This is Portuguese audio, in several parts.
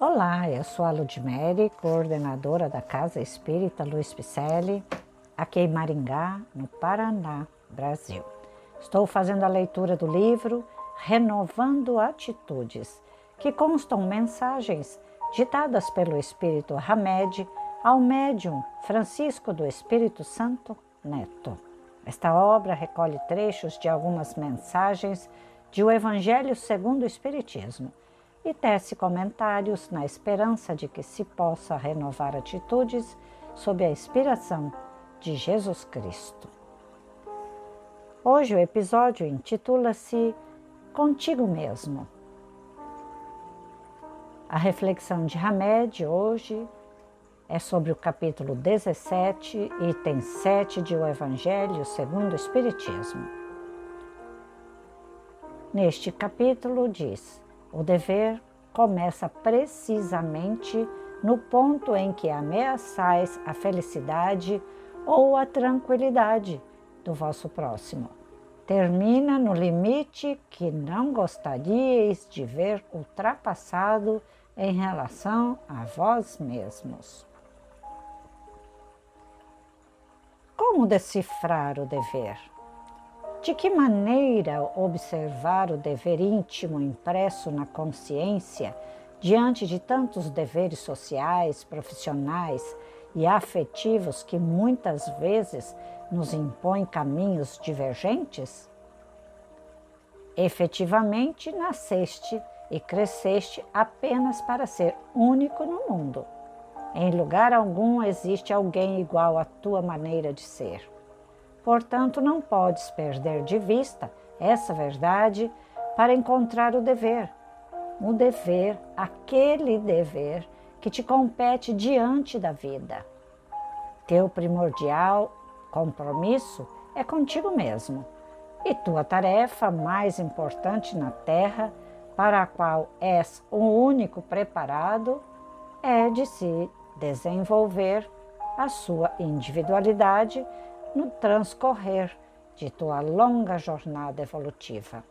Olá, eu sou a Ludmere, coordenadora da Casa Espírita Luiz Picelli, aqui em Maringá, no Paraná, Brasil. Estou fazendo a leitura do livro Renovando Atitudes, que constam mensagens ditadas pelo Espírito Hamed ao médium Francisco do Espírito Santo Neto. Esta obra recolhe trechos de algumas mensagens de O Evangelho segundo o Espiritismo e tece comentários na esperança de que se possa renovar atitudes sob a inspiração de Jesus Cristo. Hoje o episódio intitula-se Contigo Mesmo. A reflexão de Hamed hoje é sobre o capítulo 17, item 7 de O Evangelho segundo o Espiritismo. Neste capítulo diz: o dever começa precisamente no ponto em que ameaçais a felicidade ou a tranquilidade do vosso próximo. Termina no limite que não gostaríeis de ver ultrapassado em relação a vós mesmos. Como decifrar o dever? De que maneira observar o dever íntimo impresso na consciência diante de tantos deveres sociais, profissionais e afetivos que muitas vezes nos impõem caminhos divergentes? Efetivamente, nasceste e cresceste apenas para ser único no mundo em lugar algum existe alguém igual à tua maneira de ser. Portanto, não podes perder de vista essa verdade para encontrar o dever. O dever, aquele dever que te compete diante da vida. Teu primordial compromisso é contigo mesmo. E tua tarefa mais importante na terra, para a qual és o único preparado, é de se desenvolver a sua individualidade no transcorrer de tua longa jornada evolutiva.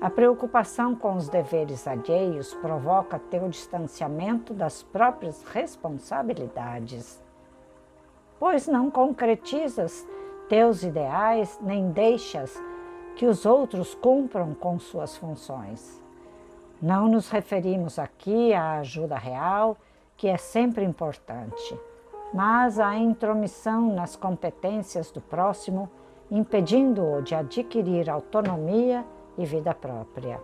A preocupação com os deveres alheios provoca teu distanciamento das próprias responsabilidades, pois não concretizas teus ideais nem deixas que os outros cumpram com suas funções. Não nos referimos aqui à ajuda real que é sempre importante, mas a intromissão nas competências do próximo, impedindo-o de adquirir autonomia e vida própria.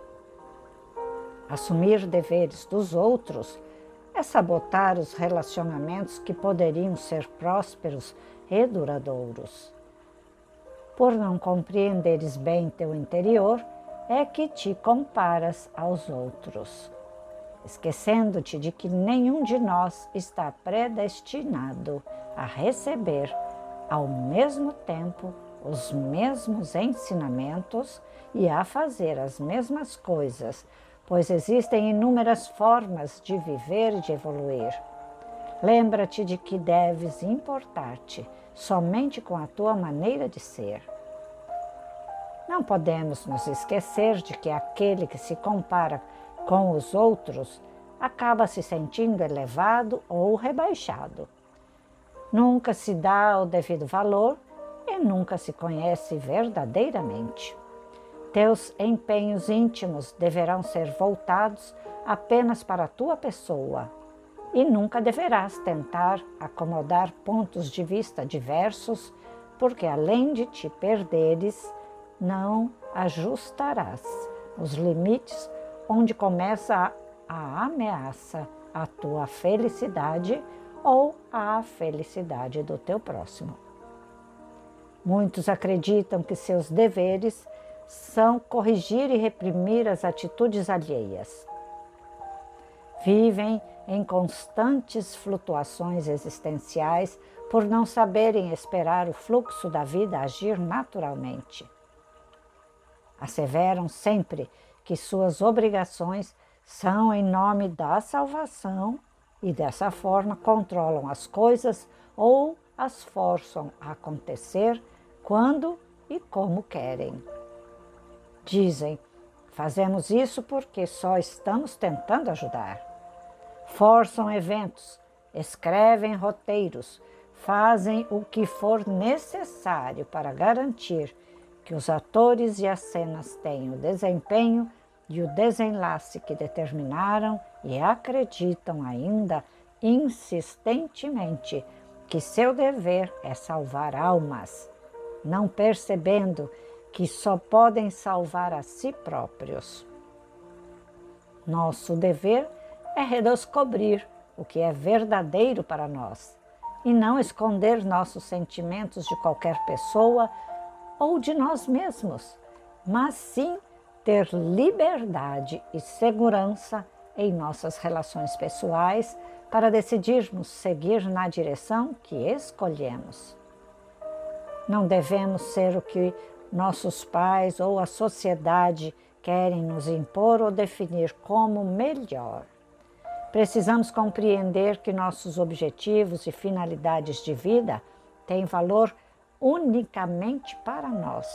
Assumir deveres dos outros é sabotar os relacionamentos que poderiam ser prósperos e duradouros. Por não compreenderes bem teu interior, é que te comparas aos outros esquecendo-te de que nenhum de nós está predestinado a receber ao mesmo tempo os mesmos ensinamentos e a fazer as mesmas coisas, pois existem inúmeras formas de viver e de evoluir. Lembra-te de que deves importar-te somente com a tua maneira de ser. Não podemos nos esquecer de que aquele que se compara com os outros, acaba se sentindo elevado ou rebaixado. Nunca se dá o devido valor e nunca se conhece verdadeiramente. Teus empenhos íntimos deverão ser voltados apenas para a tua pessoa e nunca deverás tentar acomodar pontos de vista diversos, porque além de te perderes, não ajustarás os limites onde começa a ameaça à tua felicidade ou à felicidade do teu próximo. Muitos acreditam que seus deveres são corrigir e reprimir as atitudes alheias. Vivem em constantes flutuações existenciais por não saberem esperar o fluxo da vida agir naturalmente. Asseveram sempre que suas obrigações são em nome da salvação e dessa forma controlam as coisas ou as forçam a acontecer quando e como querem. Dizem, fazemos isso porque só estamos tentando ajudar. forçam eventos, escrevem roteiros, fazem o que for necessário para garantir que os atores e as cenas tenham o desempenho e o desenlace que determinaram e acreditam ainda insistentemente que seu dever é salvar almas, não percebendo que só podem salvar a si próprios. Nosso dever é redescobrir o que é verdadeiro para nós e não esconder nossos sentimentos de qualquer pessoa ou de nós mesmos, mas sim ter liberdade e segurança em nossas relações pessoais para decidirmos seguir na direção que escolhemos. Não devemos ser o que nossos pais ou a sociedade querem nos impor ou definir como melhor. Precisamos compreender que nossos objetivos e finalidades de vida têm valor unicamente para nós,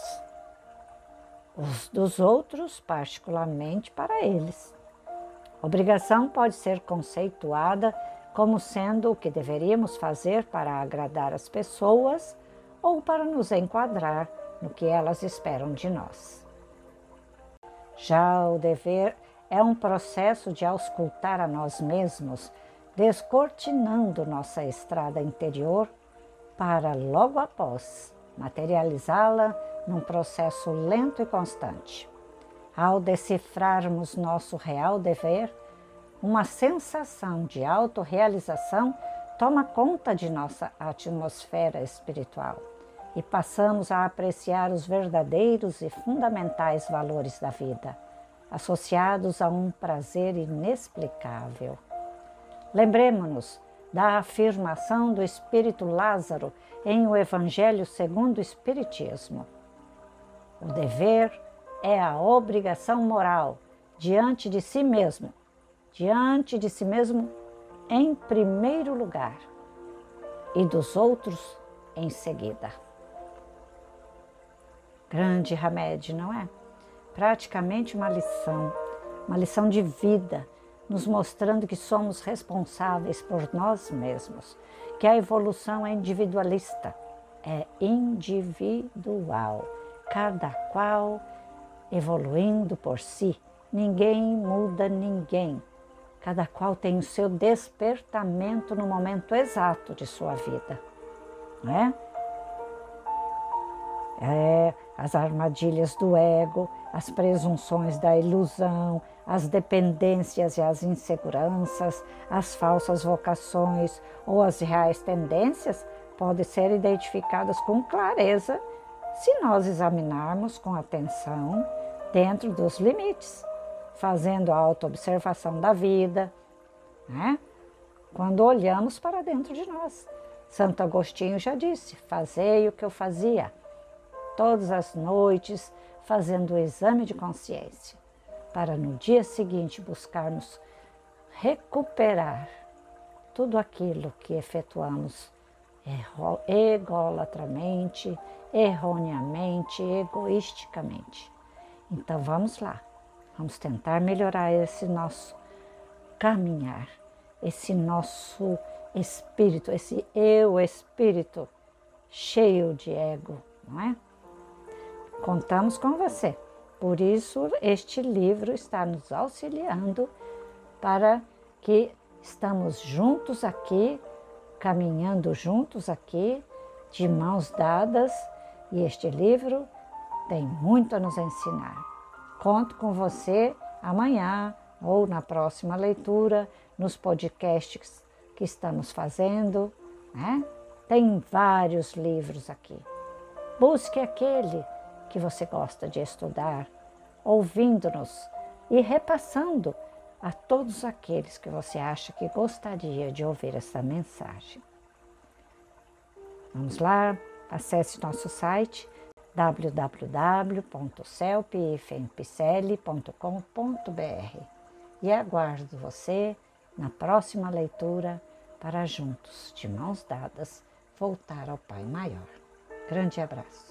os dos outros, particularmente para eles. Obrigação pode ser conceituada como sendo o que deveríamos fazer para agradar as pessoas ou para nos enquadrar no que elas esperam de nós. Já o dever é um processo de auscultar a nós mesmos, descortinando nossa estrada interior para logo após materializá-la num processo lento e constante. Ao decifrarmos nosso real dever, uma sensação de autorrealização toma conta de nossa atmosfera espiritual e passamos a apreciar os verdadeiros e fundamentais valores da vida, associados a um prazer inexplicável. Lembremos-nos da afirmação do Espírito Lázaro em O Evangelho segundo o Espiritismo. O dever é a obrigação moral diante de si mesmo, diante de si mesmo em primeiro lugar e dos outros em seguida. Grande remédio, não é? Praticamente uma lição, uma lição de vida, nos mostrando que somos responsáveis por nós mesmos, que a evolução é individualista, é individual, cada qual evoluindo por si. Ninguém muda ninguém. Cada qual tem o seu despertamento no momento exato de sua vida, não é? É, as armadilhas do ego, as presunções da ilusão, as dependências e as inseguranças, as falsas vocações ou as reais tendências podem ser identificadas com clareza se nós examinarmos com atenção dentro dos limites, fazendo a autoobservação da vida, né? quando olhamos para dentro de nós. Santo Agostinho já disse: Fazei o que eu fazia todas as noites fazendo o exame de consciência, para no dia seguinte buscarmos recuperar tudo aquilo que efetuamos egolatramente, erroneamente, egoisticamente. Então vamos lá, vamos tentar melhorar esse nosso caminhar, esse nosso espírito, esse eu espírito cheio de ego, não é? Contamos com você. Por isso, este livro está nos auxiliando para que estamos juntos aqui, caminhando juntos aqui, de mãos dadas, e este livro tem muito a nos ensinar. Conto com você amanhã ou na próxima leitura, nos podcasts que estamos fazendo. Né? Tem vários livros aqui. Busque aquele que você gosta de estudar, ouvindo-nos e repassando a todos aqueles que você acha que gostaria de ouvir essa mensagem. Vamos lá, acesse nosso site www.celpifempicele.com.br e aguardo você na próxima leitura para juntos, de mãos dadas, voltar ao Pai Maior. Grande abraço.